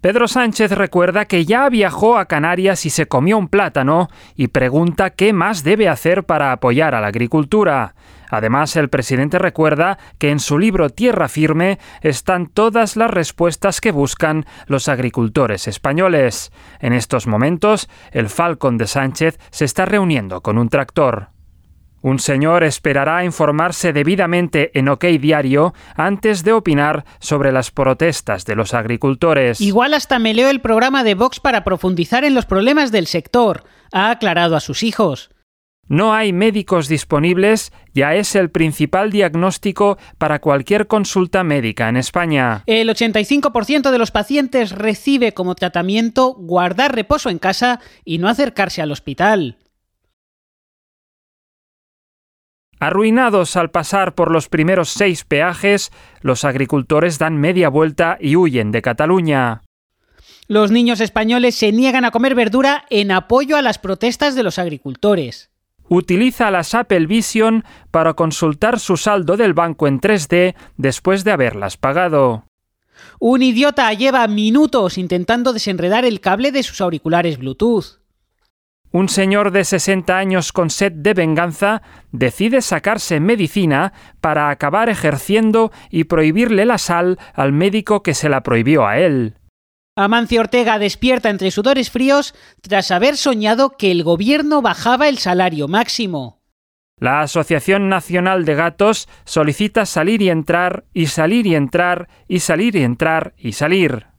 Pedro Sánchez recuerda que ya viajó a Canarias y se comió un plátano y pregunta qué más debe hacer para apoyar a la agricultura. Además, el presidente recuerda que en su libro Tierra Firme están todas las respuestas que buscan los agricultores españoles. En estos momentos, el Falcon de Sánchez se está reuniendo con un tractor. Un señor esperará informarse debidamente en OK Diario antes de opinar sobre las protestas de los agricultores. Igual hasta me leo el programa de Vox para profundizar en los problemas del sector, ha aclarado a sus hijos. No hay médicos disponibles, ya es el principal diagnóstico para cualquier consulta médica en España. El 85% de los pacientes recibe como tratamiento guardar reposo en casa y no acercarse al hospital. Arruinados al pasar por los primeros seis peajes, los agricultores dan media vuelta y huyen de Cataluña. Los niños españoles se niegan a comer verdura en apoyo a las protestas de los agricultores. Utiliza las Apple Vision para consultar su saldo del banco en 3D después de haberlas pagado. Un idiota lleva minutos intentando desenredar el cable de sus auriculares Bluetooth. Un señor de 60 años con sed de venganza decide sacarse medicina para acabar ejerciendo y prohibirle la sal al médico que se la prohibió a él. Amancio Ortega despierta entre sudores fríos tras haber soñado que el gobierno bajaba el salario máximo. La Asociación Nacional de Gatos solicita salir y entrar y salir y entrar y salir y entrar y salir.